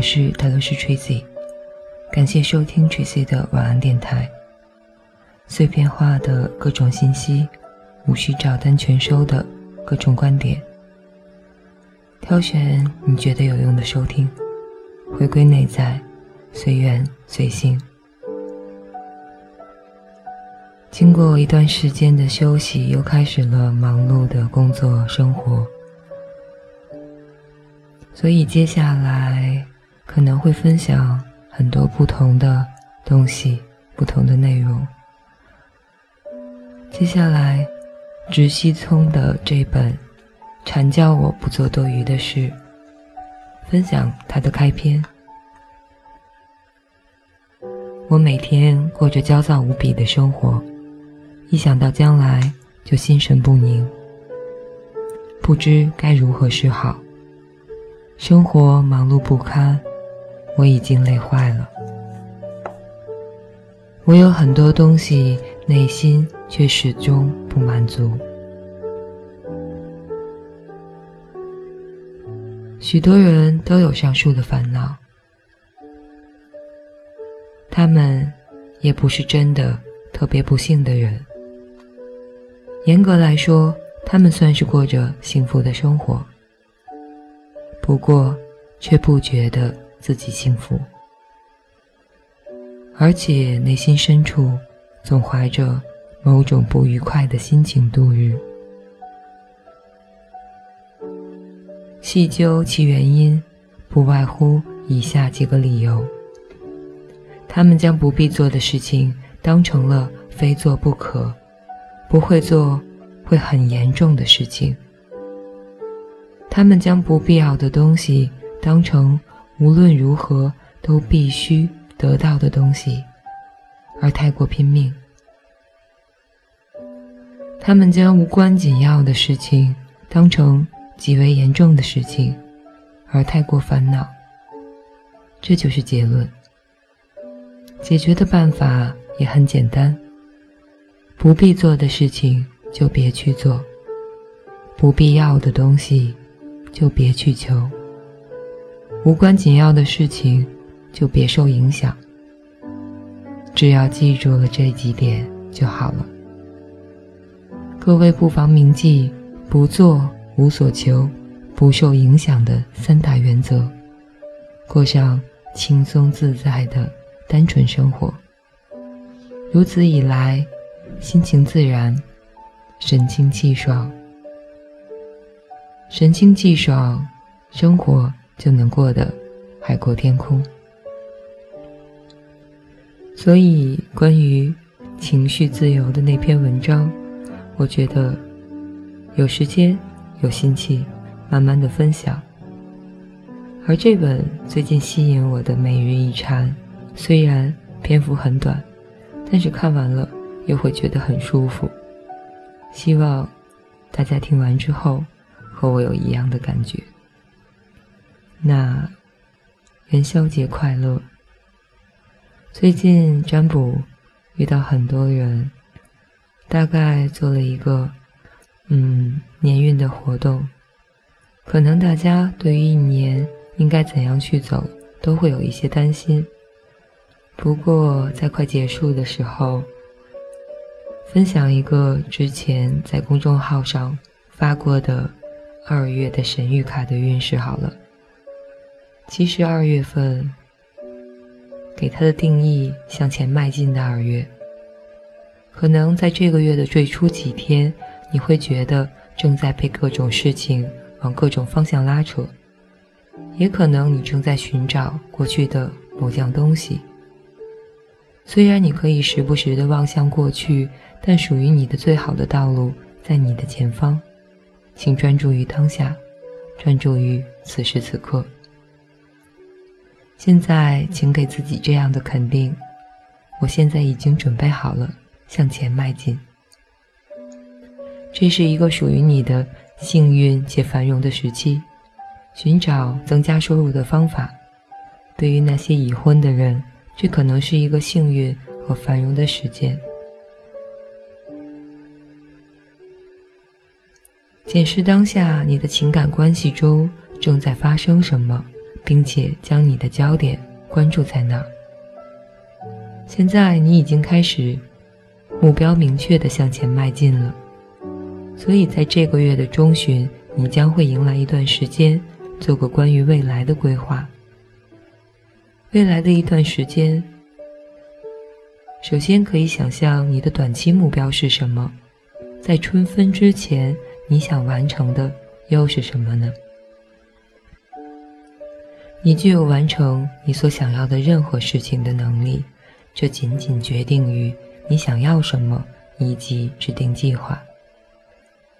我是泰勒斯 Tracy，感谢收听 Tracy 的晚安电台。碎片化的各种信息，无需照单全收的各种观点，挑选你觉得有用的收听，回归内在，随缘随性。经过一段时间的休息，又开始了忙碌的工作生活。所以接下来可能会分享很多不同的东西，不同的内容。接下来，直西聪的这本《禅教我不做多余的事》，分享它的开篇。我每天过着焦躁无比的生活，一想到将来就心神不宁，不知该如何是好。生活忙碌不堪，我已经累坏了。我有很多东西，内心却始终不满足。许多人都有上述的烦恼，他们也不是真的特别不幸的人。严格来说，他们算是过着幸福的生活。不过，却不觉得自己幸福，而且内心深处总怀着某种不愉快的心情度日。细究其原因，不外乎以下几个理由：他们将不必做的事情当成了非做不可，不会做会很严重的事情。他们将不必要的东西当成无论如何都必须得到的东西，而太过拼命；他们将无关紧要的事情当成极为严重的事情，而太过烦恼。这就是结论。解决的办法也很简单：不必做的事情就别去做，不必要的东西。就别去求，无关紧要的事情就别受影响。只要记住了这几点就好了。各位不妨铭记：不做、无所求、不受影响的三大原则，过上轻松自在的单纯生活。如此以来，心情自然，神清气爽。神清气爽，生活就能过得海阔天空。所以，关于情绪自由的那篇文章，我觉得有时间、有心气，慢慢的分享。而这本最近吸引我的《每日一禅》，虽然篇幅很短，但是看完了又会觉得很舒服。希望大家听完之后。和我有一样的感觉。那元宵节快乐！最近占卜遇到很多人，大概做了一个嗯年运的活动，可能大家对于一年应该怎样去走都会有一些担心。不过在快结束的时候，分享一个之前在公众号上发过的。二月的神谕卡的运势好了。其实二月份给它的定义，向前迈进的二月。可能在这个月的最初几天，你会觉得正在被各种事情往各种方向拉扯，也可能你正在寻找过去的某样东西。虽然你可以时不时的望向过去，但属于你的最好的道路在你的前方。请专注于当下，专注于此时此刻。现在，请给自己这样的肯定：我现在已经准备好了向前迈进。这是一个属于你的幸运且繁荣的时期，寻找增加收入的方法。对于那些已婚的人，这可能是一个幸运和繁荣的时间。检视当下你的情感关系中正在发生什么，并且将你的焦点关注在那儿。现在你已经开始目标明确地向前迈进了，所以在这个月的中旬，你将会迎来一段时间，做个关于未来的规划。未来的一段时间，首先可以想象你的短期目标是什么，在春分之前，你想完成的又是什么呢？你具有完成你所想要的任何事情的能力，这仅仅决定于你想要什么以及制定计划。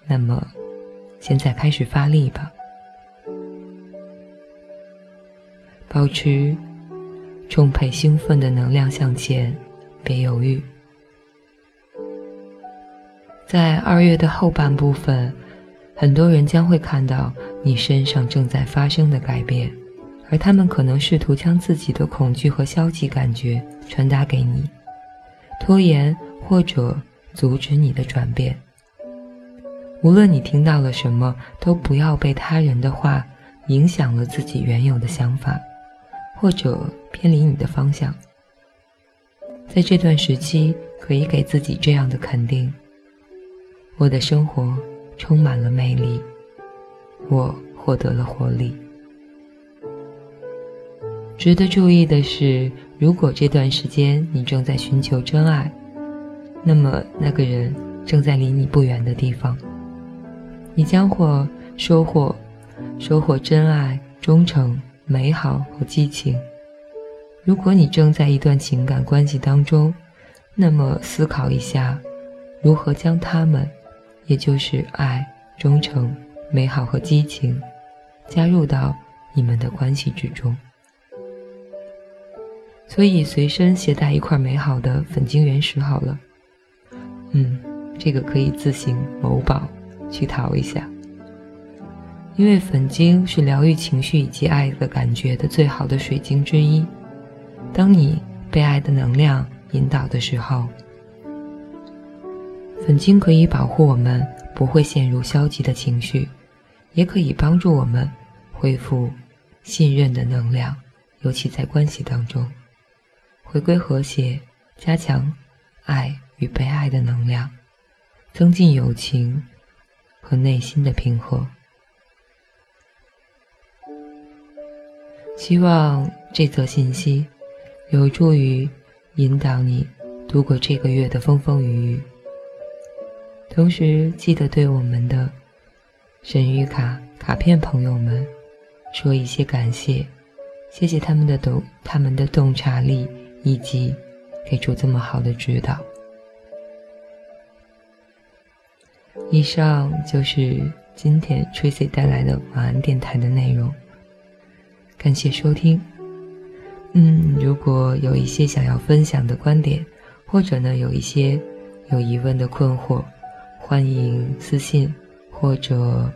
那么，现在开始发力吧，保持。充沛兴奋的能量向前，别犹豫。在二月的后半部分，很多人将会看到你身上正在发生的改变，而他们可能试图将自己的恐惧和消极感觉传达给你，拖延或者阻止你的转变。无论你听到了什么，都不要被他人的话影响了自己原有的想法。或者偏离你的方向，在这段时期，可以给自己这样的肯定：我的生活充满了魅力，我获得了活力。值得注意的是，如果这段时间你正在寻求真爱，那么那个人正在离你不远的地方，你将会收获收获真爱、忠诚。美好和激情。如果你正在一段情感关系当中，那么思考一下，如何将他们，也就是爱、忠诚、美好和激情，加入到你们的关系之中。所以随身携带一块美好的粉晶原石好了。嗯，这个可以自行某宝去淘一下。因为粉晶是疗愈情绪以及爱的感觉的最好的水晶之一。当你被爱的能量引导的时候，粉晶可以保护我们不会陷入消极的情绪，也可以帮助我们恢复信任的能量，尤其在关系当中，回归和谐，加强爱与被爱的能量，增进友情和内心的平和。希望这则信息有助于引导你度过这个月的风风雨雨。同时，记得对我们的神谕卡卡片朋友们说一些感谢，谢谢他们的洞他们的洞察力以及给出这么好的指导。以上就是今天 Tracy 带来的晚安电台的内容。感谢收听。嗯，如果有一些想要分享的观点，或者呢有一些有疑问的困惑，欢迎私信或者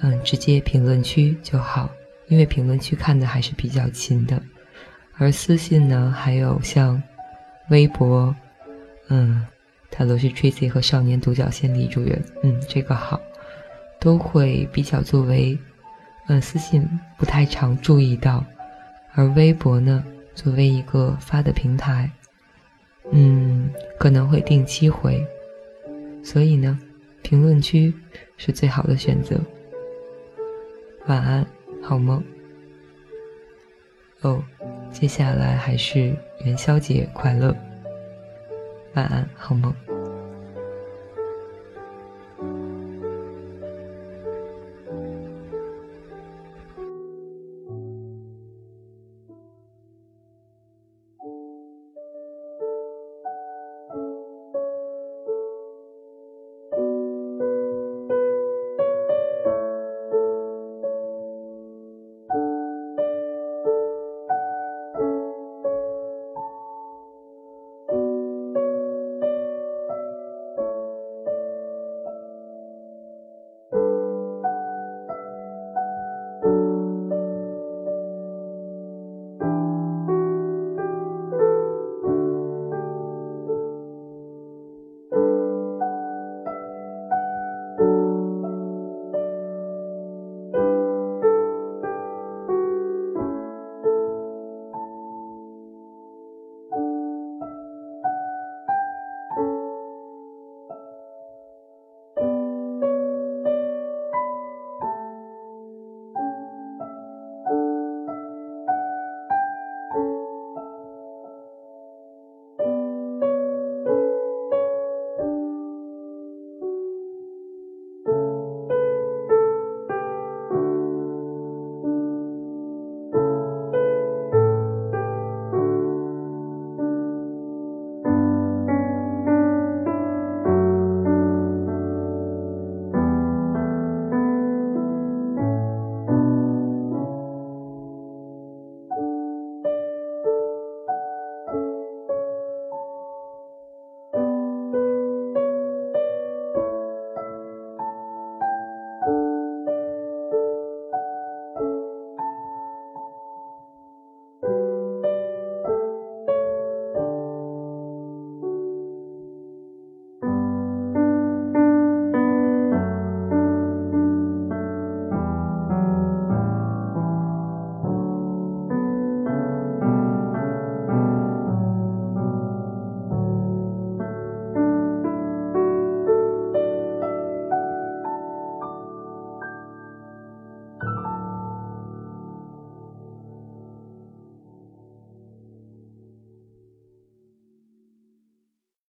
嗯直接评论区就好，因为评论区看的还是比较勤的。而私信呢，还有像微博，嗯，他都是 Tracy 和少年独角仙李主任，嗯，这个好，都会比较作为。嗯，私信不太常注意到，而微博呢，作为一个发的平台，嗯，可能会定期回，所以呢，评论区是最好的选择。晚安，好梦。哦，接下来还是元宵节快乐。晚安，好梦。